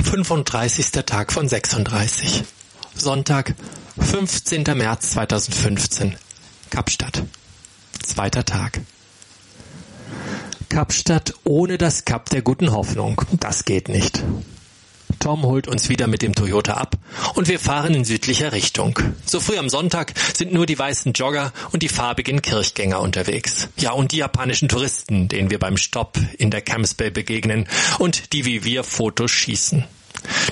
35. Tag von 36. Sonntag, 15. März 2015. Kapstadt. Zweiter Tag. Kapstadt ohne das Kap der guten Hoffnung. Das geht nicht. Tom holt uns wieder mit dem Toyota ab und wir fahren in südlicher Richtung. So früh am Sonntag sind nur die weißen Jogger und die farbigen Kirchgänger unterwegs. Ja, und die japanischen Touristen, denen wir beim Stopp in der Camps Bay begegnen und die wie wir Fotos schießen.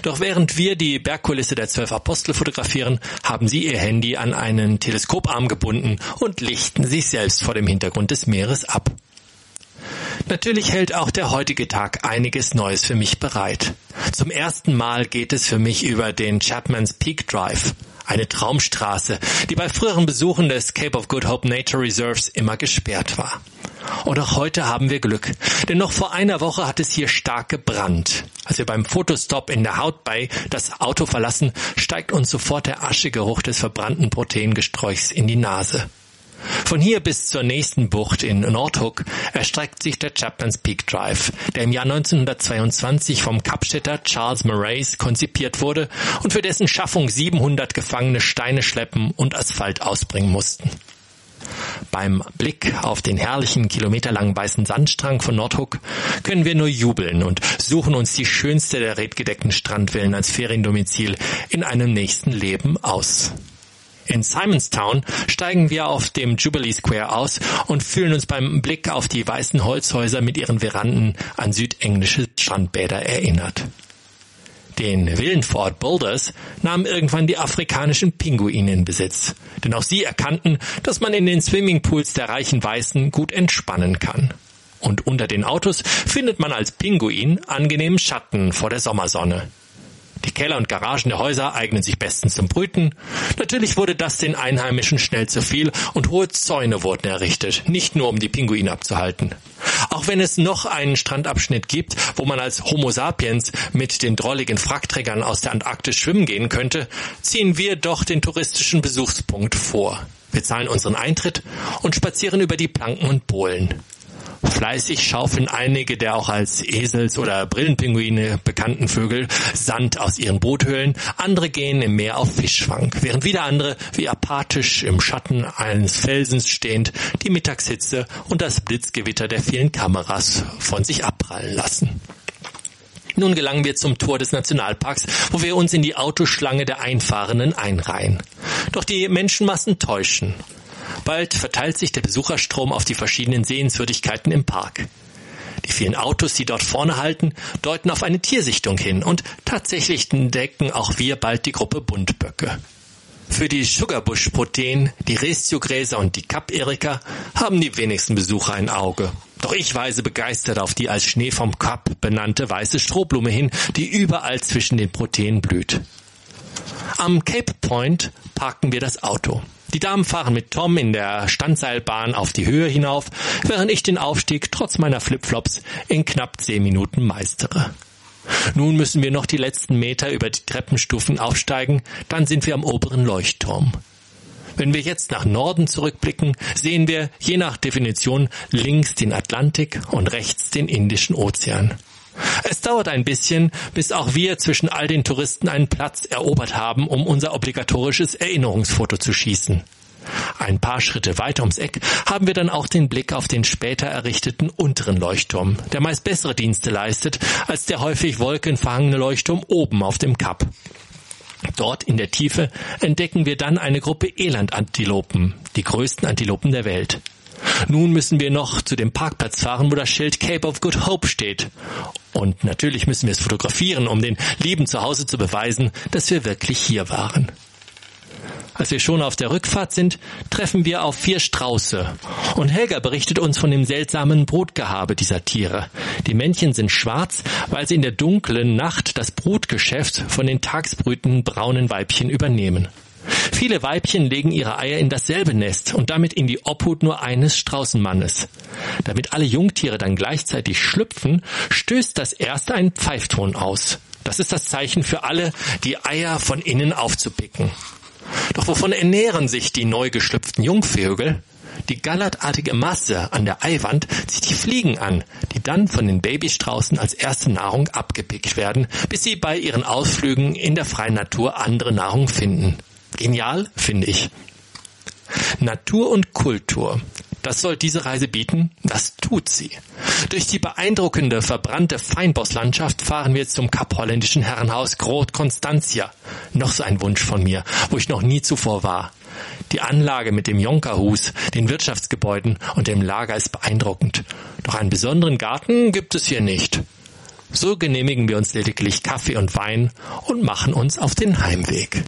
Doch während wir die Bergkulisse der zwölf Apostel fotografieren, haben sie ihr Handy an einen Teleskoparm gebunden und lichten sich selbst vor dem Hintergrund des Meeres ab. Natürlich hält auch der heutige Tag einiges Neues für mich bereit. Zum ersten Mal geht es für mich über den Chapman's Peak Drive, eine Traumstraße, die bei früheren Besuchen des Cape of Good Hope Nature Reserves immer gesperrt war. Und auch heute haben wir Glück, denn noch vor einer Woche hat es hier stark gebrannt. Als wir beim Fotostop in der Haut Bay das Auto verlassen, steigt uns sofort der Aschegeruch des verbrannten Proteingesträuchs in die Nase. Von hier bis zur nächsten Bucht in Nordhook erstreckt sich der Chapman's Peak Drive, der im Jahr 1922 vom Kapstädter Charles Murrays konzipiert wurde und für dessen Schaffung 700 Gefangene Steine schleppen und Asphalt ausbringen mussten. Beim Blick auf den herrlichen kilometerlangen weißen Sandstrang von Nordhook können wir nur jubeln und suchen uns die schönste der redgedeckten Strandvillen als Feriendomizil in einem nächsten Leben aus. In Simonstown steigen wir auf dem Jubilee Square aus und fühlen uns beim Blick auf die weißen Holzhäuser mit ihren Veranden an südenglische Strandbäder erinnert. Den Villenfort Boulders nahmen irgendwann die afrikanischen Pinguine in Besitz, denn auch sie erkannten, dass man in den Swimmingpools der reichen Weißen gut entspannen kann. Und unter den Autos findet man als Pinguin angenehmen Schatten vor der Sommersonne. Die Keller und Garagen der Häuser eignen sich bestens zum Brüten. Natürlich wurde das den Einheimischen schnell zu viel und hohe Zäune wurden errichtet, nicht nur um die Pinguine abzuhalten. Auch wenn es noch einen Strandabschnitt gibt, wo man als Homo sapiens mit den drolligen Frackträgern aus der Antarktis schwimmen gehen könnte, ziehen wir doch den touristischen Besuchspunkt vor. Wir zahlen unseren Eintritt und spazieren über die Planken und Bohlen. Fleißig schaufeln einige der auch als Esels- oder Brillenpinguine bekannten Vögel Sand aus ihren Boothöhlen, andere gehen im Meer auf Fischfang, während wieder andere, wie apathisch im Schatten eines Felsens stehend, die Mittagshitze und das Blitzgewitter der vielen Kameras von sich abprallen lassen. Nun gelangen wir zum Tor des Nationalparks, wo wir uns in die Autoschlange der Einfahrenden einreihen. Doch die Menschenmassen täuschen. Bald verteilt sich der Besucherstrom auf die verschiedenen Sehenswürdigkeiten im Park. Die vielen Autos, die dort vorne halten, deuten auf eine Tiersichtung hin und tatsächlich entdecken auch wir bald die Gruppe Buntböcke. Für die Sugarbush-Protein, die Restiogräser und die Kapp-Erika haben die wenigsten Besucher ein Auge. Doch ich weise begeistert auf die als Schnee vom Kap benannte weiße Strohblume hin, die überall zwischen den Proteinen blüht. Am Cape Point parken wir das Auto. Die Damen fahren mit Tom in der Standseilbahn auf die Höhe hinauf, während ich den Aufstieg trotz meiner Flipflops in knapp zehn Minuten meistere. Nun müssen wir noch die letzten Meter über die Treppenstufen aufsteigen, dann sind wir am oberen Leuchtturm. Wenn wir jetzt nach Norden zurückblicken, sehen wir, je nach Definition, links den Atlantik und rechts den Indischen Ozean. Es dauert ein bisschen, bis auch wir zwischen all den Touristen einen Platz erobert haben, um unser obligatorisches Erinnerungsfoto zu schießen. Ein paar Schritte weiter ums Eck haben wir dann auch den Blick auf den später errichteten unteren Leuchtturm, der meist bessere Dienste leistet als der häufig wolkenverhangene Leuchtturm oben auf dem Kap. Dort in der Tiefe entdecken wir dann eine Gruppe Elandantilopen, die größten Antilopen der Welt. Nun müssen wir noch zu dem Parkplatz fahren, wo das Schild Cape of Good Hope steht. Und natürlich müssen wir es fotografieren, um den Lieben zu Hause zu beweisen, dass wir wirklich hier waren. Als wir schon auf der Rückfahrt sind, treffen wir auf vier Strauße. Und Helga berichtet uns von dem seltsamen Brutgehabe dieser Tiere. Die Männchen sind schwarz, weil sie in der dunklen Nacht das Brutgeschäft von den tagsbrütenden braunen Weibchen übernehmen. Viele Weibchen legen ihre Eier in dasselbe Nest und damit in die Obhut nur eines Straußenmannes. Damit alle Jungtiere dann gleichzeitig schlüpfen, stößt das erste einen Pfeifton aus. Das ist das Zeichen für alle, die Eier von innen aufzupicken. Doch wovon ernähren sich die neu geschlüpften Jungvögel? Die gallertartige Masse an der Eiwand zieht die Fliegen an, die dann von den Babystraußen als erste Nahrung abgepickt werden, bis sie bei ihren Ausflügen in der freien Natur andere Nahrung finden. Genial, finde ich. Natur und Kultur. Das soll diese Reise bieten, das tut sie. Durch die beeindruckende, verbrannte Feinbosslandschaft fahren wir zum kapholländischen Herrenhaus Groot Constantia. Noch so ein Wunsch von mir, wo ich noch nie zuvor war. Die Anlage mit dem Jonkerhus, den Wirtschaftsgebäuden und dem Lager ist beeindruckend. Doch einen besonderen Garten gibt es hier nicht. So genehmigen wir uns lediglich Kaffee und Wein und machen uns auf den Heimweg.